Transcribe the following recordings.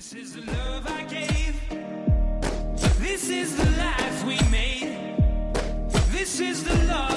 This is the love I gave. This is the life we made. This is the loss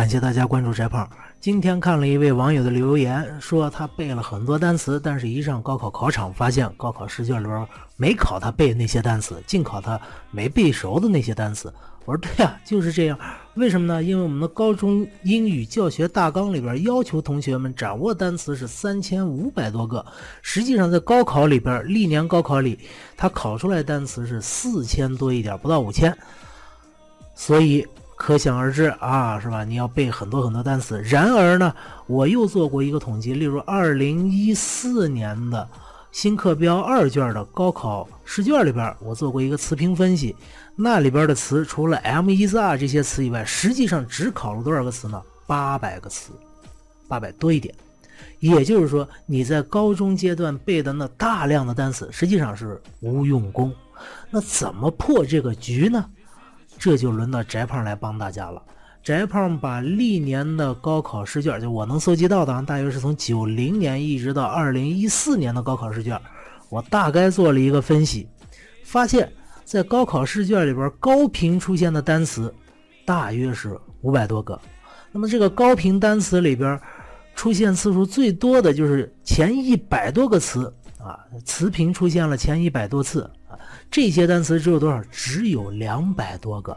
感谢大家关注翟胖。今天看了一位网友的留言，说他背了很多单词，但是一上高考考场，发现高考试卷里边没考他背那些单词，净考他没背熟的那些单词。我说对呀、就是这样。为什么呢？因为我们的高中英语教学大纲里边要求同学们掌握单词是三千五百多个，实际上在高考里边，历年高考里，他考出来单词是四千多一点，不到五千。所以可想而知啊，是吧？你要背很多很多单词。然而呢，我又做过一个统计，例如二零一四年的新课标二卷的高考试卷里边，我做过一个词频分析，那里边的词除了 m 一 z r 这些词以外，实际上只考了多少个词呢？八百个词，八百多一点。也就是说，你在高中阶段背的那大量的单词，实际上是无用功。那怎么破这个局呢？这就轮到翟胖来帮大家了。翟胖把历年的高考试卷，就我能搜集到的，大约是从九零年一直到二零一四年的高考试卷，我大概做了一个分析，发现，在高考试卷里边高频出现的单词，大约是五百多个。那么这个高频单词里边，出现次数最多的就是前一百多个词啊，词频出现了前一百多次啊。这些单词只有多少？只有两百多个。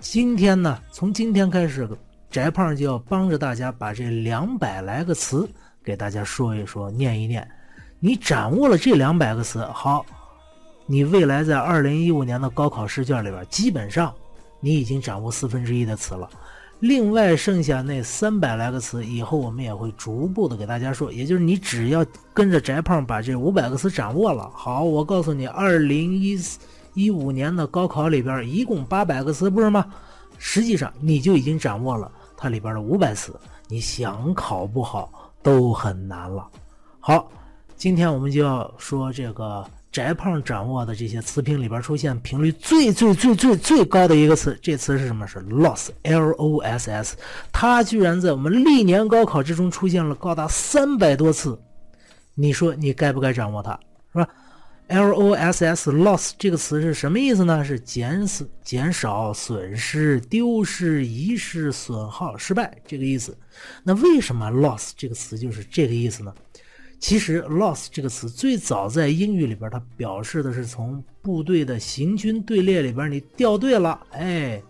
今天呢，从今天开始，翟胖就要帮着大家把这两百来个词给大家说一说、念一念。你掌握了这两百个词，好，你未来在二零一五年的高考试卷里边，基本上你已经掌握四分之一的词了。另外剩下那三百来个词，以后我们也会逐步的给大家说。也就是你只要跟着翟胖把这五百个词掌握了，好，我告诉你，二零一四一五年的高考里边一共八百个词，不是吗？实际上你就已经掌握了它里边的五百词，你想考不好都很难了。好，今天我们就要说这个翟胖掌握的这些词频里边出现频率最最最最最高的一个词，这词是什么？是 loss，l o s s，它居然在我们历年高考之中出现了高达三百多次，你说你该不该掌握它？是吧？L O S S loss 这个词是什么意思呢？是减损、减少、损失、丢失、遗失、损耗、失败这个意思。那为什么 loss 这个词就是这个意思呢？其实 loss 这个词最早在英语里边，它表示的是从部队的行军队列里边你掉队了，哎。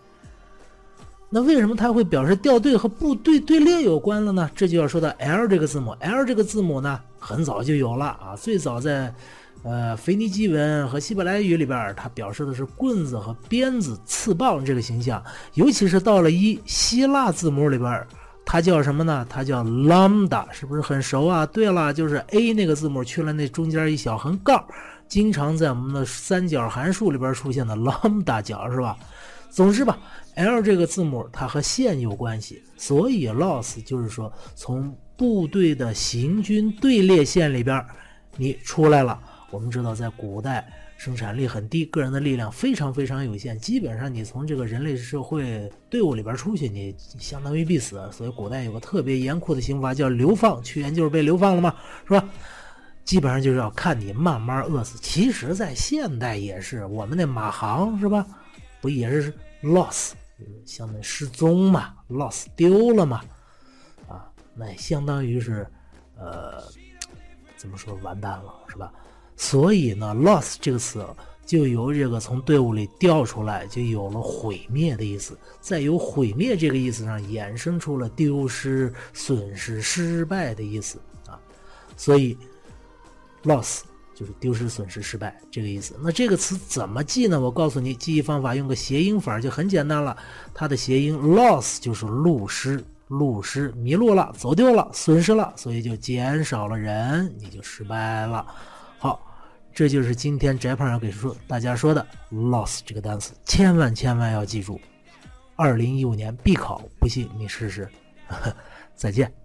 那为什么它会表示掉队和部队队列有关了呢？这就要说到 L 这个字母，L 这个字母呢，很早就有了啊，最早在呃腓尼基文和希伯来语里边，它表示的是棍子和鞭子、刺棒这个形象，尤其是到了一希腊字母里边。它叫什么呢？它叫 lambda，是不是很熟啊？对了，就是 a 那个字母去了那中间一小横杠，经常在我们的三角函数里边出现的 lambda 角是吧？总之吧，L 这个字母它和线有关系，所以 loss 就是说从部队的行军队列线里边你出来了。我们知道，在古代生产力很低，个人的力量非常非常有限，基本上你从这个人类社会队伍里边出去，你相当于必死。所以古代有个特别严酷的刑罚叫流放，屈原就是被流放了嘛，是吧？基本上就是要看你慢慢饿死。其实，在现代也是，我们那马航是吧？不也是 loss，相当于失踪嘛，loss 丢了嘛，啊，那相当于是，呃，怎么说完蛋了是吧？所以呢，loss 这个词就由这个从队伍里调出来，就有了毁灭的意思，再由毁灭这个意思上衍生出了丢失、损失、失败的意思啊，所以 loss 就是丢失、损失、失败这个意思。那这个词怎么记呢？我告诉你，记忆方法用个谐音法就很简单了，它的谐音 loss 就是路失。路失，迷路了，走丢了，损失了，所以就减少了人，你就失败了。好，这就是今天翟胖要给说大家说的 loss 这个单词，千万千万要记住，二零一五年必考，不信你试试。再见。